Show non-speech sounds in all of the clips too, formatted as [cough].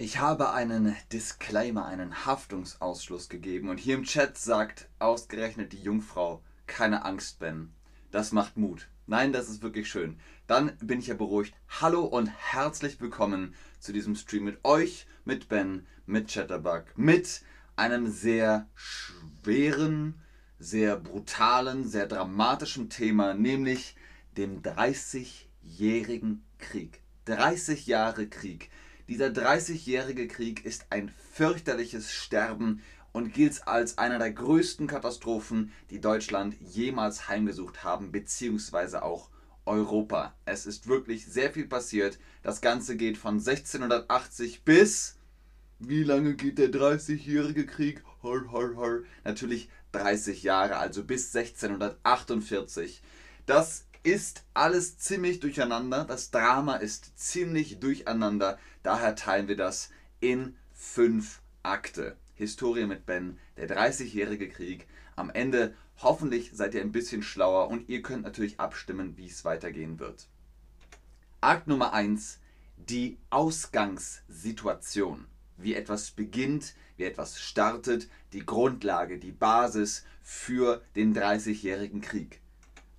Ich habe einen Disclaimer, einen Haftungsausschluss gegeben und hier im Chat sagt ausgerechnet die Jungfrau, keine Angst, Ben. Das macht Mut. Nein, das ist wirklich schön. Dann bin ich ja beruhigt. Hallo und herzlich willkommen zu diesem Stream mit euch, mit Ben, mit Chatterbug, mit einem sehr schweren, sehr brutalen, sehr dramatischen Thema, nämlich dem 30-jährigen Krieg. 30 Jahre Krieg. Dieser 30-jährige Krieg ist ein fürchterliches Sterben und gilt als einer der größten Katastrophen, die Deutschland jemals heimgesucht haben, beziehungsweise auch Europa. Es ist wirklich sehr viel passiert. Das Ganze geht von 1680 bis. Wie lange geht der 30-jährige Krieg? Hor, hor, hor. Natürlich 30 Jahre, also bis 1648. Das ist alles ziemlich durcheinander. Das Drama ist ziemlich durcheinander. Daher teilen wir das in fünf Akte. Historie mit Ben, der 30-jährige Krieg. Am Ende hoffentlich seid ihr ein bisschen schlauer und ihr könnt natürlich abstimmen, wie es weitergehen wird. Akt Nummer 1. Die Ausgangssituation. Wie etwas beginnt, wie etwas startet, die Grundlage, die Basis für den 30-jährigen Krieg.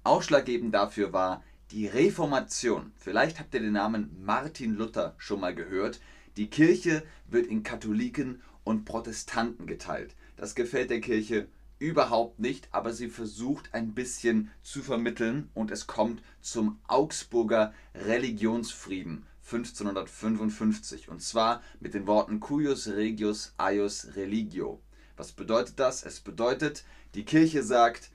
Ausschlaggebend dafür war die Reformation. Vielleicht habt ihr den Namen Martin Luther schon mal gehört. Die Kirche wird in Katholiken und Protestanten geteilt. Das gefällt der Kirche überhaupt nicht, aber sie versucht ein bisschen zu vermitteln und es kommt zum Augsburger Religionsfrieden 1555 und zwar mit den Worten Cuius Regius Eius Religio. Was bedeutet das? Es bedeutet, die Kirche sagt,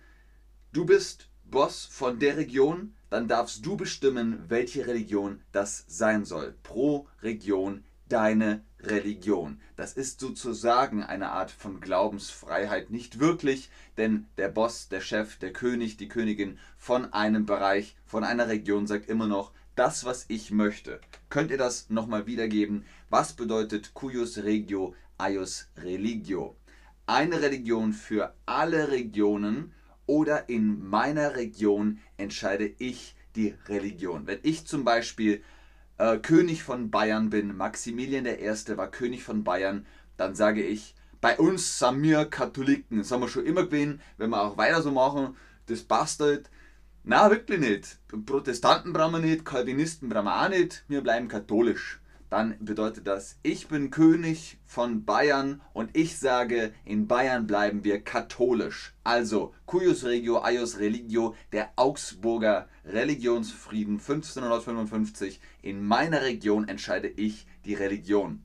du bist Boss von der Region, dann darfst du bestimmen, welche Religion das sein soll. Pro Region deine Religion. Das ist sozusagen eine Art von Glaubensfreiheit. Nicht wirklich, denn der Boss, der Chef, der König, die Königin von einem Bereich, von einer Region sagt immer noch, das, was ich möchte. Könnt ihr das nochmal wiedergeben? Was bedeutet cuius regio, aius religio? Eine Religion für alle Regionen oder in meiner Region entscheide ich die Religion. Wenn ich zum Beispiel äh, König von Bayern bin, Maximilian I. war König von Bayern, dann sage ich, bei uns sind wir Katholiken. Das haben wir schon immer gewesen, wenn wir auch weiter so machen, das passt halt. Na, wirklich nicht. Protestanten brauchen wir nicht, Calvinisten brauchen wir auch nicht, wir bleiben katholisch dann bedeutet das, ich bin König von Bayern und ich sage, in Bayern bleiben wir katholisch. Also, cuius regio, aius religio, der Augsburger Religionsfrieden 1555. In meiner Region entscheide ich die Religion.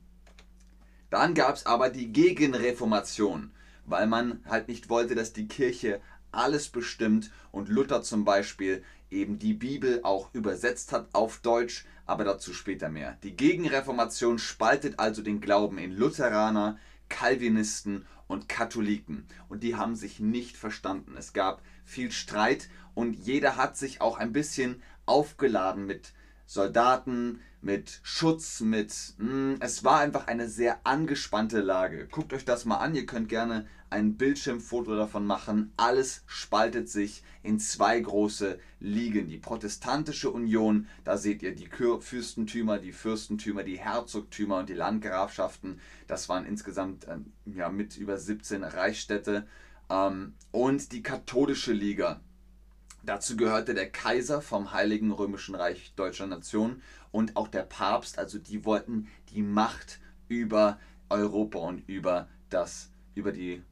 Dann gab es aber die Gegenreformation, weil man halt nicht wollte, dass die Kirche alles bestimmt und Luther zum Beispiel eben die Bibel auch übersetzt hat auf Deutsch, aber dazu später mehr. Die Gegenreformation spaltet also den Glauben in Lutheraner, Calvinisten und Katholiken und die haben sich nicht verstanden. Es gab viel Streit und jeder hat sich auch ein bisschen aufgeladen mit Soldaten, mit Schutz, mit... Mh, hm, es war einfach eine sehr angespannte Lage. Guckt euch das mal an, ihr könnt gerne ein Bildschirmfoto davon machen. Alles spaltet sich in zwei große Ligen. Die protestantische Union, da seht ihr die Fürstentümer, die Fürstentümer, die Herzogtümer und die Landgrafschaften. Das waren insgesamt äh, ja, mit über 17 Reichsstädte. Ähm, und die katholische Liga. Dazu gehörte der Kaiser vom Heiligen Römischen Reich Deutscher Nation und auch der Papst. Also die wollten die Macht über Europa und über das, über die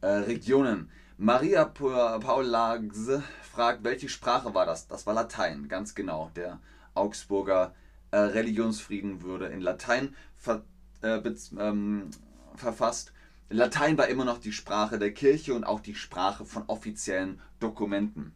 äh, Regionen. Maria Paulags fragt, welche Sprache war das? Das war Latein, ganz genau. Der Augsburger äh, Religionsfrieden wurde in Latein ver, äh, ähm, verfasst. Latein war immer noch die Sprache der Kirche und auch die Sprache von offiziellen Dokumenten.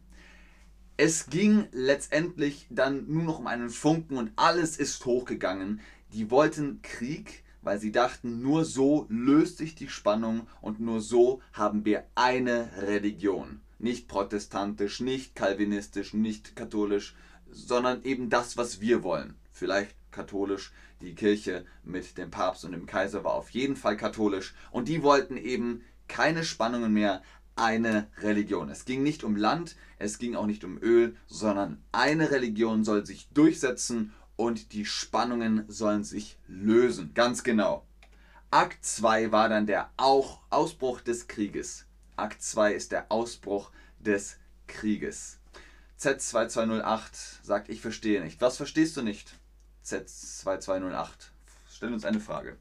Es ging letztendlich dann nur noch um einen Funken und alles ist hochgegangen. Die wollten Krieg, weil sie dachten, nur so löst sich die Spannung und nur so haben wir eine Religion. Nicht protestantisch, nicht kalvinistisch, nicht katholisch, sondern eben das, was wir wollen. Vielleicht katholisch, die Kirche mit dem Papst und dem Kaiser war auf jeden Fall katholisch und die wollten eben keine Spannungen mehr, eine Religion. Es ging nicht um Land, es ging auch nicht um Öl, sondern eine Religion soll sich durchsetzen und die Spannungen sollen sich lösen. Ganz genau. Akt 2 war dann der auch Ausbruch des Krieges. Akt 2 ist der Ausbruch des Krieges. Z2208 sagt, ich verstehe nicht. Was verstehst du nicht? Z2208. Stell uns eine Frage.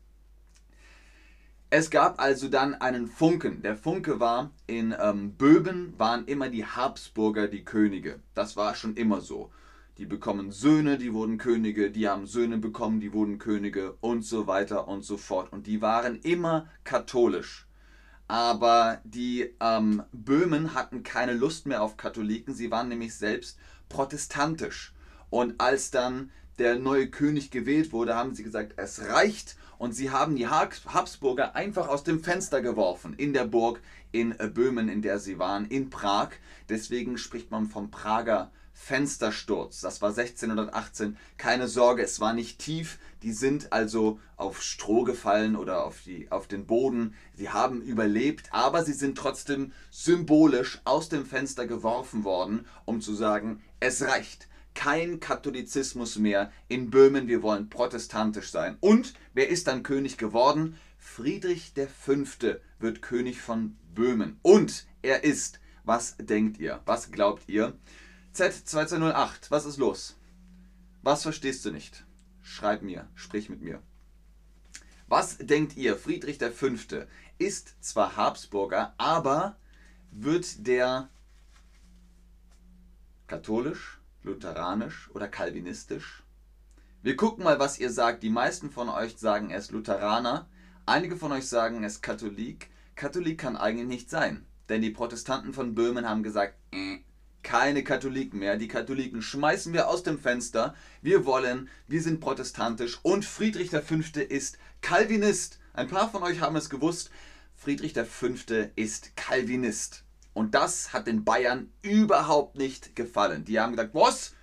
Es gab also dann einen Funken. Der Funke war, in ähm, Böhmen waren immer die Habsburger die Könige. Das war schon immer so. Die bekommen Söhne, die wurden Könige, die haben Söhne bekommen, die wurden Könige und so weiter und so fort. Und die waren immer katholisch. Aber die ähm, Böhmen hatten keine Lust mehr auf Katholiken, sie waren nämlich selbst protestantisch. Und als dann der neue König gewählt wurde, haben sie gesagt, es reicht. Und sie haben die Habsburger einfach aus dem Fenster geworfen in der Burg in äh, Böhmen, in der sie waren, in Prag. Deswegen spricht man vom Prager Fenstersturz. Das war 1618. Keine Sorge, es war nicht tief. Die sind also auf Stroh gefallen oder auf, die, auf den Boden. Sie haben überlebt, aber sie sind trotzdem symbolisch aus dem Fenster geworfen worden, um zu sagen, es reicht. Kein Katholizismus mehr in Böhmen, wir wollen protestantisch sein. Und wer ist dann König geworden? Friedrich V. wird König von Böhmen. Und er ist, was denkt ihr? Was glaubt ihr? Z2208, was ist los? Was verstehst du nicht? Schreib mir, sprich mit mir. Was denkt ihr? Friedrich V. ist zwar Habsburger, aber wird der katholisch, lutheranisch oder kalvinistisch? Wir gucken mal, was ihr sagt. Die meisten von euch sagen, er ist Lutheraner. Einige von euch sagen, er ist Katholik. Katholik kann eigentlich nicht sein. Denn die Protestanten von Böhmen haben gesagt, äh, keine Katholiken mehr. Die Katholiken schmeißen wir aus dem Fenster. Wir wollen, wir sind protestantisch und Friedrich V. ist Calvinist. Ein paar von euch haben es gewusst. Friedrich V. ist Calvinist. Und das hat den Bayern überhaupt nicht gefallen. Die haben gesagt, was?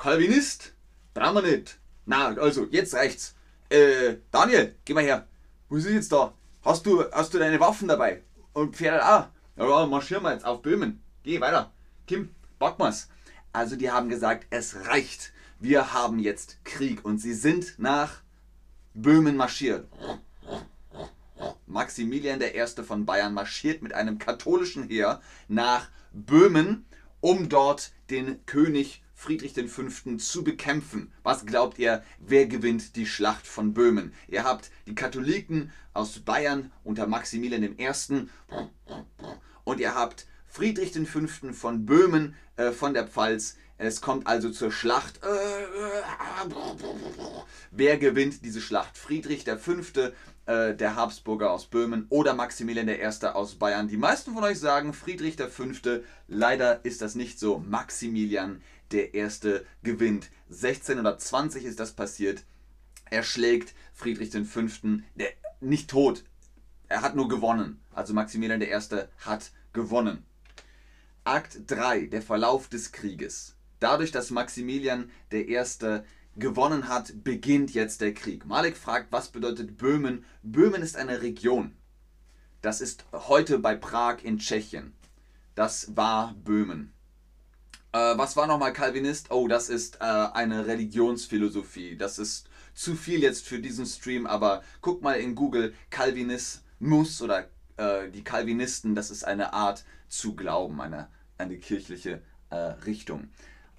Calvinist? Brauchen wir nicht. Na, also, jetzt reicht's. Äh, Daniel, geh mal her. Wo ist jetzt da? Hast du, hast du deine Waffen dabei? Und Pferde auch? Ja, marschieren wir jetzt auf Böhmen. Geh weiter. Kim, Bockmas. Also die haben gesagt, es reicht. Wir haben jetzt Krieg. Und sie sind nach Böhmen marschiert. Maximilian I. von Bayern marschiert mit einem katholischen Heer nach Böhmen, um dort den König Friedrich V. zu bekämpfen. Was glaubt ihr, wer gewinnt die Schlacht von Böhmen? Ihr habt die Katholiken aus Bayern unter Maximilian I. und ihr habt Friedrich V. von Böhmen äh, von der Pfalz. Es kommt also zur Schlacht. Wer gewinnt diese Schlacht? Friedrich V., äh, der Habsburger aus Böhmen oder Maximilian I. aus Bayern? Die meisten von euch sagen Friedrich V. Leider ist das nicht so. Maximilian I. gewinnt. 1620 ist das passiert. Er schlägt Friedrich V. Der, nicht tot. Er hat nur gewonnen. Also Maximilian I. hat gewonnen. Akt 3, der Verlauf des Krieges. Dadurch, dass Maximilian I. gewonnen hat, beginnt jetzt der Krieg. Malik fragt, was bedeutet Böhmen? Böhmen ist eine Region. Das ist heute bei Prag in Tschechien. Das war Böhmen. Äh, was war nochmal Calvinist? Oh, das ist äh, eine Religionsphilosophie. Das ist zu viel jetzt für diesen Stream, aber guck mal in Google Calvinismus oder äh, die Calvinisten, das ist eine Art zu glauben, eine, eine kirchliche äh, Richtung.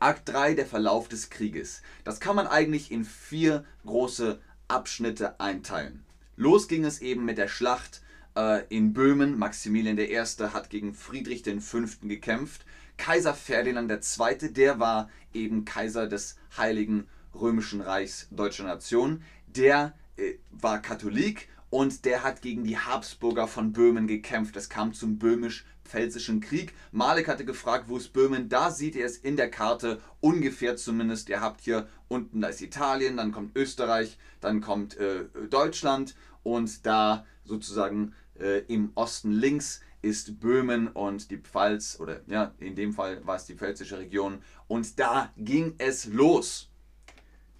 Akt 3, der Verlauf des Krieges. Das kann man eigentlich in vier große Abschnitte einteilen. Los ging es eben mit der Schlacht äh, in Böhmen. Maximilian I. hat gegen Friedrich V. gekämpft. Kaiser Ferdinand II., der war eben Kaiser des Heiligen Römischen Reichs Deutscher Nation. Der äh, war Katholik und der hat gegen die Habsburger von Böhmen gekämpft. Es kam zum böhmisch-pfälzischen Krieg. Malek hatte gefragt, wo ist Böhmen? Da sieht ihr es in der Karte, ungefähr zumindest. Ihr habt hier unten, da ist Italien, dann kommt Österreich, dann kommt äh, Deutschland und da sozusagen äh, im Osten links ist Böhmen und die Pfalz, oder ja, in dem Fall war es die pfälzische Region. Und da ging es los.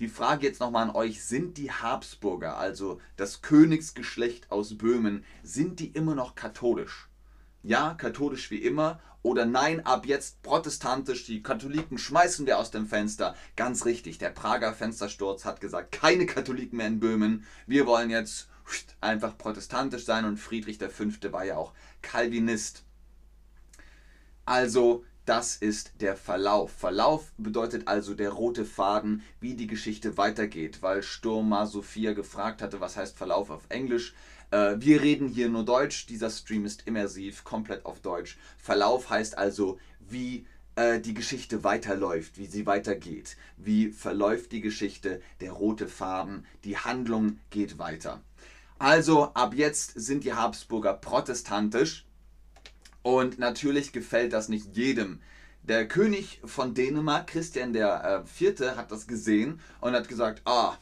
Die Frage jetzt nochmal an euch, sind die Habsburger, also das Königsgeschlecht aus Böhmen, sind die immer noch katholisch? ja, katholisch wie immer oder nein, ab jetzt protestantisch, die Katholiken schmeißen wir aus dem Fenster. Ganz richtig, der Prager Fenstersturz hat gesagt, keine Katholiken mehr in Böhmen. Wir wollen jetzt einfach protestantisch sein und Friedrich V. war ja auch Calvinist. Also, das ist der Verlauf. Verlauf bedeutet also der rote Faden, wie die Geschichte weitergeht, weil Sturma Sophia gefragt hatte, was heißt Verlauf auf Englisch. Äh, wir reden hier nur Deutsch, dieser Stream ist immersiv, komplett auf Deutsch. Verlauf heißt also, wie äh, die Geschichte weiterläuft, wie sie weitergeht. Wie verläuft die Geschichte, der rote Faden, die Handlung geht weiter. Also ab jetzt sind die Habsburger protestantisch und natürlich gefällt das nicht jedem. Der König von Dänemark, Christian IV., äh, hat das gesehen und hat gesagt, ah,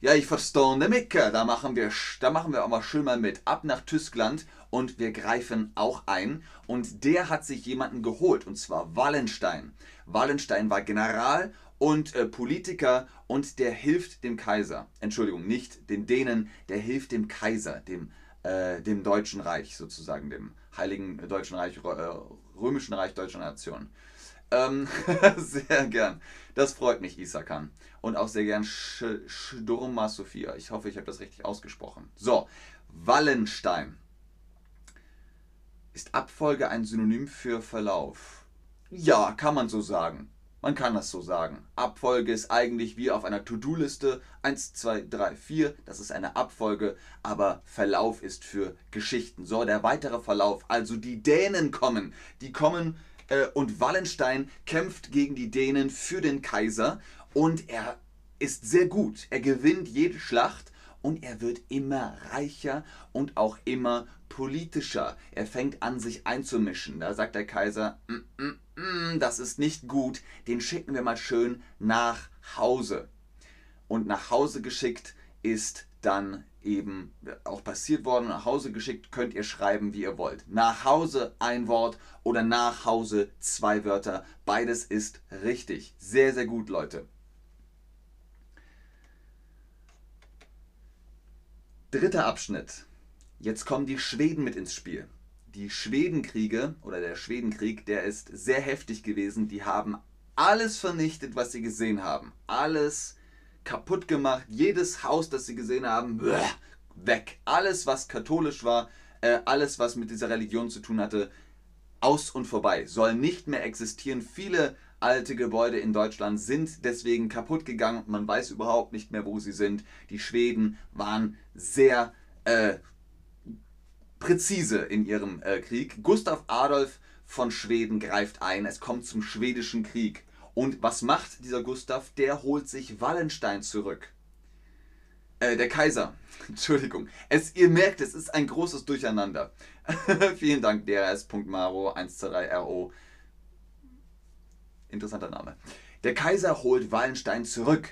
ja, ich verstehe Micke, da machen wir, da machen wir auch mal schön mal mit. Ab nach Tyskland und wir greifen auch ein. Und der hat sich jemanden geholt, und zwar Wallenstein. Wallenstein war General und äh, Politiker und der hilft dem Kaiser. Entschuldigung, nicht den Dänen, der hilft dem Kaiser, dem, äh, dem Deutschen Reich sozusagen, dem Heiligen Deutschen Reich, äh, Römischen Reich Deutscher Nation. Ähm, [laughs] sehr gern. Das freut mich, Isakan. Und auch sehr gern Sch Sturma Sophia. Ich hoffe, ich habe das richtig ausgesprochen. So, Wallenstein. Ist Abfolge ein Synonym für Verlauf? Ja, kann man so sagen. Man kann das so sagen. Abfolge ist eigentlich wie auf einer To-Do-Liste 1, 2, 3, 4. Das ist eine Abfolge, aber Verlauf ist für Geschichten. So, der weitere Verlauf. Also die Dänen kommen. Die kommen äh, und Wallenstein kämpft gegen die Dänen für den Kaiser und er ist sehr gut. Er gewinnt jede Schlacht und er wird immer reicher und auch immer politischer. Er fängt an, sich einzumischen. Da sagt der Kaiser, mm, mm, das ist nicht gut, den schicken wir mal schön nach Hause. Und nach Hause geschickt ist dann eben auch passiert worden. Nach Hause geschickt könnt ihr schreiben, wie ihr wollt. Nach Hause ein Wort oder nach Hause zwei Wörter. Beides ist richtig. Sehr, sehr gut, Leute. Dritter Abschnitt. Jetzt kommen die Schweden mit ins Spiel. Die Schwedenkriege oder der Schwedenkrieg, der ist sehr heftig gewesen. Die haben alles vernichtet, was sie gesehen haben. Alles kaputt gemacht. Jedes Haus, das sie gesehen haben, weg. Alles, was katholisch war, äh, alles, was mit dieser Religion zu tun hatte, aus und vorbei. Soll nicht mehr existieren. Viele alte Gebäude in Deutschland sind deswegen kaputt gegangen. Man weiß überhaupt nicht mehr, wo sie sind. Die Schweden waren sehr äh, präzise in ihrem äh, Krieg. Gustav Adolf von Schweden greift ein. Es kommt zum schwedischen Krieg. Und was macht dieser Gustav? Der holt sich Wallenstein zurück. Äh, der Kaiser. [laughs] Entschuldigung. Es, ihr merkt, es ist ein großes Durcheinander. [laughs] Vielen Dank, drs.maro123ro. Interessanter Name. Der Kaiser holt Wallenstein zurück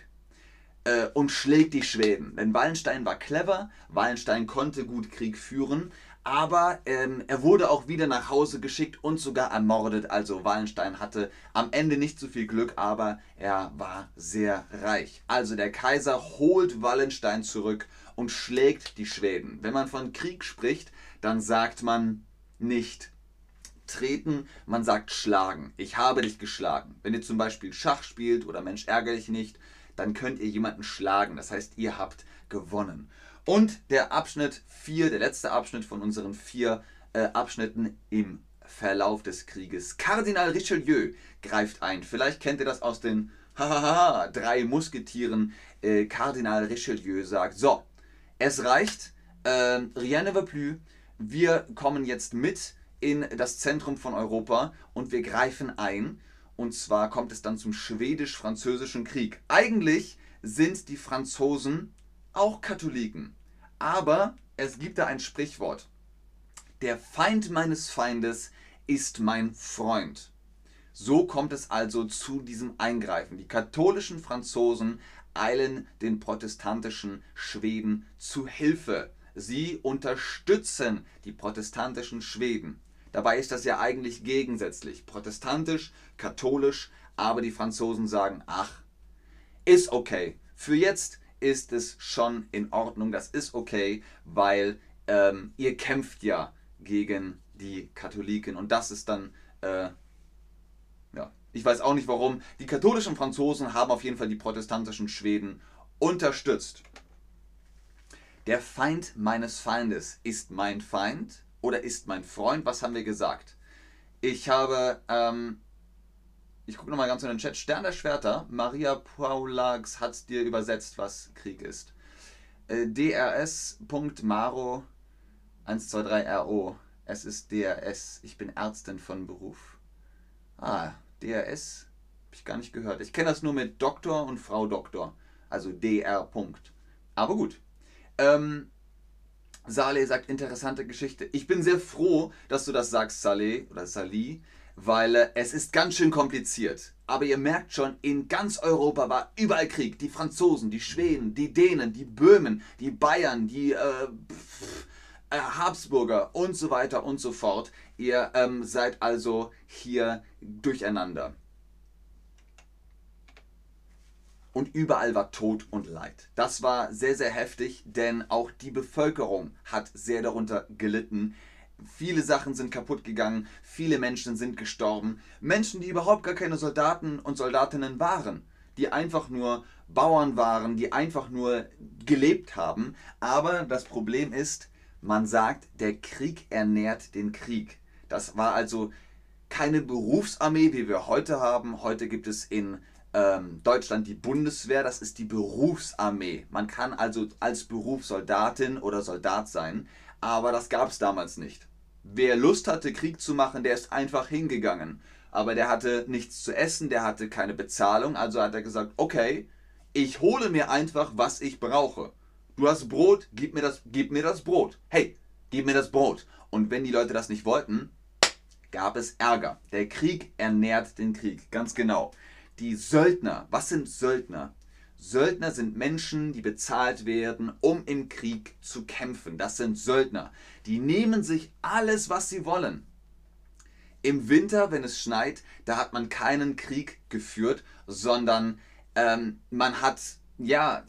äh, und schlägt die Schweden. Denn Wallenstein war clever, Wallenstein konnte gut Krieg führen, aber ähm, er wurde auch wieder nach Hause geschickt und sogar ermordet. Also Wallenstein hatte am Ende nicht so viel Glück, aber er war sehr reich. Also der Kaiser holt Wallenstein zurück und schlägt die Schweden. Wenn man von Krieg spricht, dann sagt man nicht treten, man sagt schlagen. Ich habe dich geschlagen. Wenn ihr zum Beispiel Schach spielt oder Mensch ärgere dich nicht, dann könnt ihr jemanden schlagen. Das heißt, ihr habt gewonnen. Und der Abschnitt 4, der letzte Abschnitt von unseren vier äh, Abschnitten im Verlauf des Krieges. Kardinal Richelieu greift ein. Vielleicht kennt ihr das aus den [laughs] drei Musketieren. Äh, Kardinal Richelieu sagt: So, es reicht, äh, rien ne va plus. Wir kommen jetzt mit in das Zentrum von Europa und wir greifen ein. Und zwar kommt es dann zum schwedisch-französischen Krieg. Eigentlich sind die Franzosen auch Katholiken. Aber es gibt da ein Sprichwort. Der Feind meines Feindes ist mein Freund. So kommt es also zu diesem Eingreifen. Die katholischen Franzosen eilen den protestantischen Schweden zu Hilfe. Sie unterstützen die protestantischen Schweden. Dabei ist das ja eigentlich gegensätzlich. Protestantisch, katholisch, aber die Franzosen sagen, ach, ist okay. Für jetzt ist es schon in Ordnung, das ist okay, weil ähm, ihr kämpft ja gegen die Katholiken. Und das ist dann, äh, ja, ich weiß auch nicht warum. Die katholischen Franzosen haben auf jeden Fall die protestantischen Schweden unterstützt. Der Feind meines Feindes ist mein Feind oder ist mein Freund. Was haben wir gesagt? Ich habe, ähm, ich gucke nochmal ganz in den Chat. Stern der Schwerter, Maria Paulax hat dir übersetzt, was Krieg ist. Äh, drs.maro 123RO. Es ist DRS. Ich bin Ärztin von Beruf. Ah, DRS? Hab ich gar nicht gehört. Ich kenne das nur mit Doktor und Frau Doktor. Also DR. Aber gut. Ähm, Saleh sagt, interessante Geschichte. Ich bin sehr froh, dass du das sagst, Saleh oder Salih, weil äh, es ist ganz schön kompliziert. Aber ihr merkt schon, in ganz Europa war überall Krieg. Die Franzosen, die Schweden, die Dänen, die Böhmen, die Bayern, die äh, äh, Habsburger und so weiter und so fort. Ihr ähm, seid also hier durcheinander. und überall war Tod und Leid. Das war sehr, sehr heftig, denn auch die Bevölkerung hat sehr darunter gelitten. Viele Sachen sind kaputt gegangen, viele Menschen sind gestorben. Menschen, die überhaupt gar keine Soldaten und Soldatinnen waren, die einfach nur Bauern waren, die einfach nur gelebt haben. Aber das Problem ist, man sagt, der Krieg ernährt den Krieg. Das war also keine Berufsarmee, wie wir heute haben. Heute gibt es in ähm, Deutschland die Bundeswehr, das ist die Berufsarmee. Man kann also als Beruf Soldatin oder Soldat sein, aber das gab es damals nicht. Wer Lust hatte, Krieg zu machen, der ist einfach hingegangen. Aber der hatte nichts zu essen, der hatte keine Bezahlung, also hat er gesagt, okay, ich hole mir einfach, was ich brauche. Du hast Brot, gib mir das, gib mir das Brot. Hey, gib mir das Brot. Und wenn die Leute das nicht wollten, gab es Ärger. Der Krieg ernährt den Krieg, ganz genau die Söldner. Was sind Söldner? Söldner sind Menschen, die bezahlt werden, um im Krieg zu kämpfen. Das sind Söldner. Die nehmen sich alles, was sie wollen. Im Winter, wenn es schneit, da hat man keinen Krieg geführt, sondern ähm, man hat ja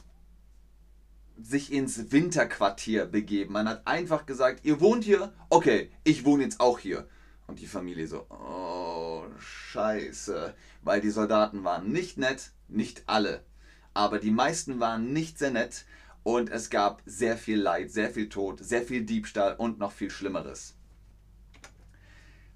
sich ins Winterquartier begeben. Man hat einfach gesagt, ihr wohnt hier, okay, ich wohne jetzt auch hier. Und die Familie so, oh, scheiße. Weil die Soldaten waren nicht nett, nicht alle. Aber die meisten waren nicht sehr nett und es gab sehr viel Leid, sehr viel Tod, sehr viel Diebstahl und noch viel Schlimmeres.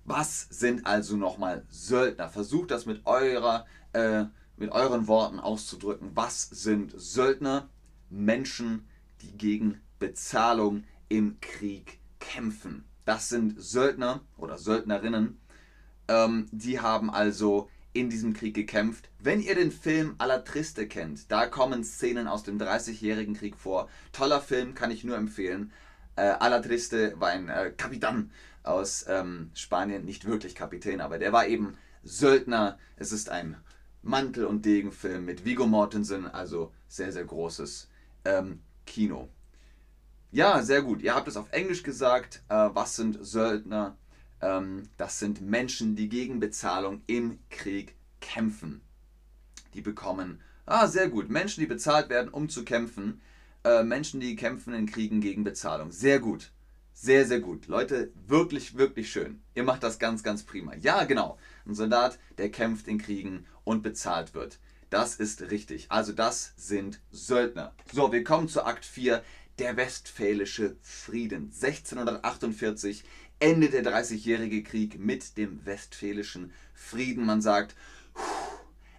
Was sind also nochmal Söldner? Versucht das mit, eurer, äh, mit euren Worten auszudrücken. Was sind Söldner? Menschen, die gegen Bezahlung im Krieg kämpfen. Das sind Söldner oder Söldnerinnen. Ähm, die haben also in diesem Krieg gekämpft. Wenn ihr den Film Alla Triste kennt, da kommen Szenen aus dem 30-jährigen Krieg vor. Toller Film, kann ich nur empfehlen. Äh, Alla Triste war ein äh, Kapitän aus ähm, Spanien, nicht wirklich Kapitän, aber der war eben Söldner. Es ist ein Mantel- und Degenfilm mit Vigo Mortensen, also sehr, sehr großes ähm, Kino. Ja, sehr gut. Ihr habt es auf Englisch gesagt. Äh, was sind Söldner? Ähm, das sind Menschen, die gegen Bezahlung im Krieg kämpfen. Die bekommen, ah, sehr gut, Menschen, die bezahlt werden, um zu kämpfen. Äh, Menschen, die kämpfen in Kriegen gegen Bezahlung. Sehr gut. Sehr, sehr gut. Leute, wirklich, wirklich schön. Ihr macht das ganz, ganz prima. Ja, genau. Ein Soldat, der kämpft in Kriegen und bezahlt wird. Das ist richtig. Also das sind Söldner. So, wir kommen zu Akt 4 der Westfälische Frieden. 1648 endet der Dreißigjährige Krieg mit dem Westfälischen Frieden. Man sagt,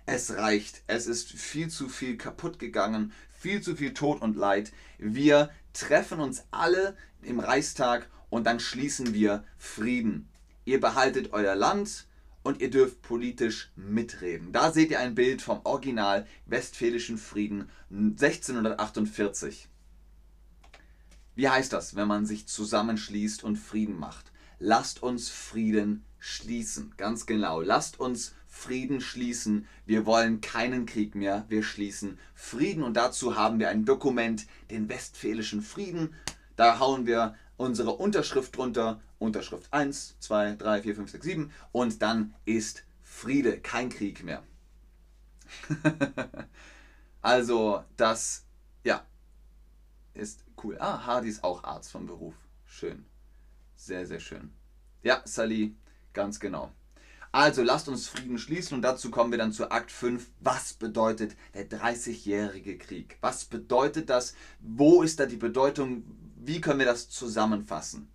es reicht, es ist viel zu viel kaputt gegangen, viel zu viel Tod und Leid. Wir treffen uns alle im Reichstag und dann schließen wir Frieden. Ihr behaltet euer Land und ihr dürft politisch mitreden. Da seht ihr ein Bild vom Original Westfälischen Frieden 1648. Wie heißt das, wenn man sich zusammenschließt und Frieden macht? Lasst uns Frieden schließen. Ganz genau. Lasst uns Frieden schließen. Wir wollen keinen Krieg mehr. Wir schließen Frieden. Und dazu haben wir ein Dokument, den Westfälischen Frieden. Da hauen wir unsere Unterschrift drunter. Unterschrift 1, 2, 3, 4, 5, 6, 7. Und dann ist Friede, kein Krieg mehr. [laughs] also, das, ja, ist cool. Ah, Hardy ist auch Arzt vom Beruf. Schön. Sehr, sehr schön. Ja, Sally, ganz genau. Also lasst uns Frieden schließen und dazu kommen wir dann zu Akt 5. Was bedeutet der 30-jährige Krieg? Was bedeutet das? Wo ist da die Bedeutung? Wie können wir das zusammenfassen?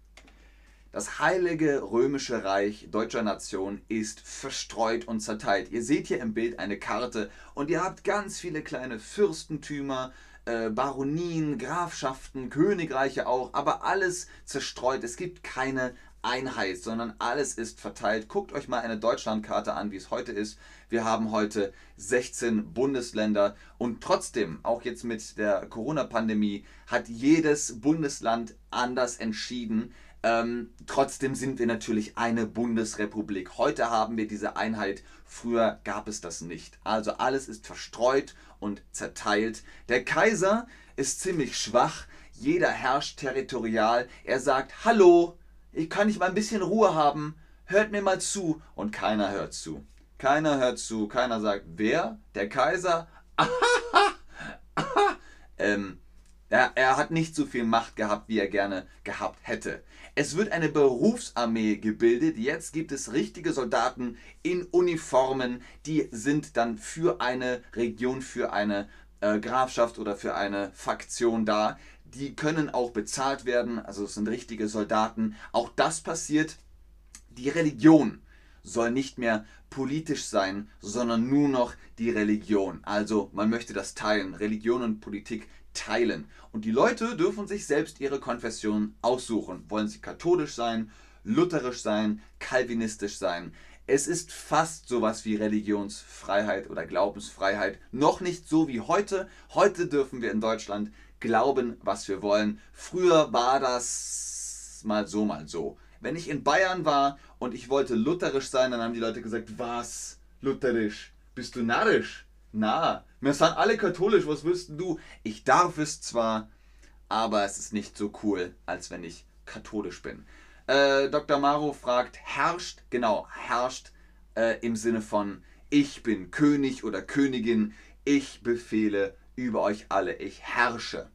Das heilige römische Reich deutscher Nation ist verstreut und zerteilt. Ihr seht hier im Bild eine Karte und ihr habt ganz viele kleine Fürstentümer, äh, Baronien, Grafschaften, Königreiche auch, aber alles zerstreut. Es gibt keine Einheit, sondern alles ist verteilt. Guckt euch mal eine Deutschlandkarte an, wie es heute ist. Wir haben heute 16 Bundesländer und trotzdem, auch jetzt mit der Corona-Pandemie, hat jedes Bundesland anders entschieden. Ähm, trotzdem sind wir natürlich eine Bundesrepublik. Heute haben wir diese Einheit, früher gab es das nicht. Also alles ist verstreut und zerteilt. Der Kaiser ist ziemlich schwach. Jeder herrscht territorial. Er sagt, hallo, ich kann nicht mal ein bisschen Ruhe haben. Hört mir mal zu. Und keiner hört zu. Keiner hört zu. Keiner sagt, wer? Der Kaiser? [laughs] ähm, er, er hat nicht so viel Macht gehabt, wie er gerne gehabt hätte. Es wird eine Berufsarmee gebildet. Jetzt gibt es richtige Soldaten in Uniformen, die sind dann für eine Region, für eine äh, Grafschaft oder für eine Faktion da die können auch bezahlt werden, also es sind richtige Soldaten. Auch das passiert. Die Religion soll nicht mehr politisch sein, sondern nur noch die Religion. Also man möchte das teilen, Religion und Politik teilen. Und die Leute dürfen sich selbst ihre Konfession aussuchen. Wollen sie katholisch sein, lutherisch sein, kalvinistisch sein. Es ist fast sowas wie Religionsfreiheit oder Glaubensfreiheit. Noch nicht so wie heute. Heute dürfen wir in Deutschland glauben, was wir wollen. Früher war das mal so, mal so. Wenn ich in Bayern war und ich wollte lutherisch sein, dann haben die Leute gesagt, was? Lutherisch? Bist du narrisch? Na, wir sind alle katholisch, was willst du? Ich darf es zwar, aber es ist nicht so cool, als wenn ich katholisch bin. Äh, Dr. Maro fragt, herrscht, genau, herrscht äh, im Sinne von, ich bin König oder Königin, ich befehle über euch alle, ich herrsche.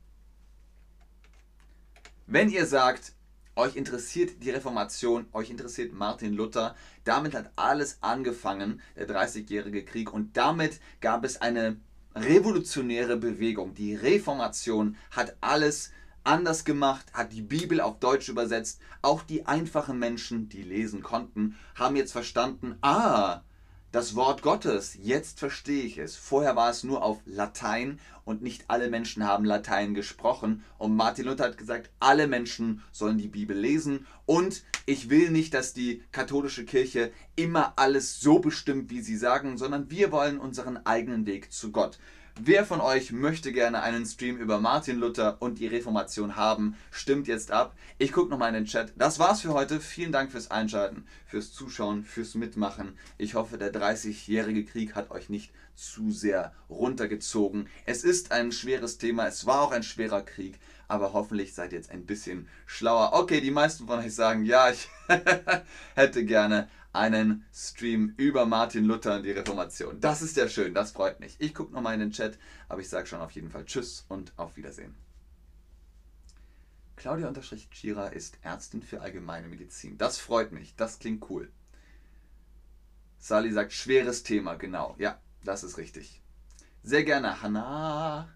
Wenn ihr sagt, euch interessiert die Reformation, euch interessiert Martin Luther, damit hat alles angefangen, der Dreißigjährige Krieg, und damit gab es eine revolutionäre Bewegung. Die Reformation hat alles anders gemacht, hat die Bibel auf Deutsch übersetzt. Auch die einfachen Menschen, die lesen konnten, haben jetzt verstanden, ah, das Wort Gottes, jetzt verstehe ich es. Vorher war es nur auf Latein und nicht alle Menschen haben Latein gesprochen. Und Martin Luther hat gesagt, alle Menschen sollen die Bibel lesen. Und ich will nicht, dass die katholische Kirche immer alles so bestimmt, wie sie sagen, sondern wir wollen unseren eigenen Weg zu Gott. Wer von euch möchte gerne einen Stream über Martin Luther und die Reformation haben? Stimmt jetzt ab. Ich gucke nochmal in den Chat. Das war's für heute. Vielen Dank fürs Einschalten, fürs Zuschauen, fürs Mitmachen. Ich hoffe, der 30-jährige Krieg hat euch nicht zu sehr runtergezogen. Es ist ein schweres Thema. Es war auch ein schwerer Krieg. Aber hoffentlich seid ihr jetzt ein bisschen schlauer. Okay, die meisten von euch sagen, ja, ich [laughs] hätte gerne einen Stream über Martin Luther und die Reformation. Das ist ja schön, das freut mich. Ich gucke nochmal in den Chat, aber ich sage schon auf jeden Fall Tschüss und auf Wiedersehen. Claudia Chira ist Ärztin für allgemeine Medizin. Das freut mich, das klingt cool. Sally sagt, schweres Thema, genau. Ja, das ist richtig. Sehr gerne. Hanna,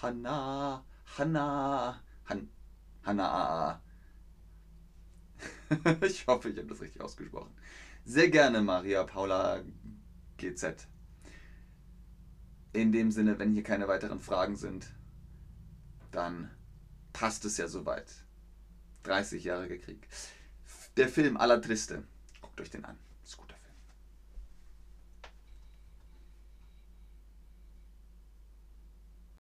Hanna, Hanna, Han, Hanna. [laughs] ich hoffe, ich habe das richtig ausgesprochen. Sehr gerne, Maria Paula GZ. In dem Sinne, wenn hier keine weiteren Fragen sind, dann passt es ja soweit. 30-jähriger Krieg. Der Film Alla Triste. Guckt euch den an.